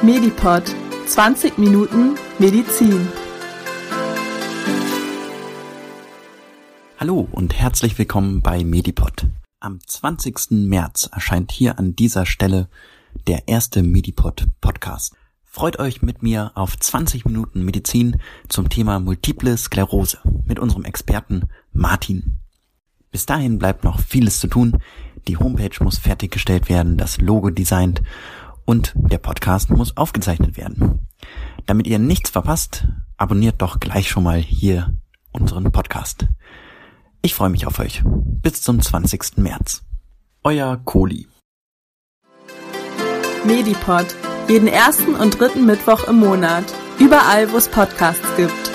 Medipod 20 Minuten Medizin. Hallo und herzlich willkommen bei Medipod. Am 20. März erscheint hier an dieser Stelle der erste Medipod Podcast. Freut euch mit mir auf 20 Minuten Medizin zum Thema Multiple Sklerose mit unserem Experten Martin. Bis dahin bleibt noch vieles zu tun. Die Homepage muss fertiggestellt werden, das Logo designt und der Podcast muss aufgezeichnet werden. Damit ihr nichts verpasst, abonniert doch gleich schon mal hier unseren Podcast. Ich freue mich auf euch. Bis zum 20. März. Euer Kohli. Medipod. Jeden ersten und dritten Mittwoch im Monat. Überall, wo es Podcasts gibt.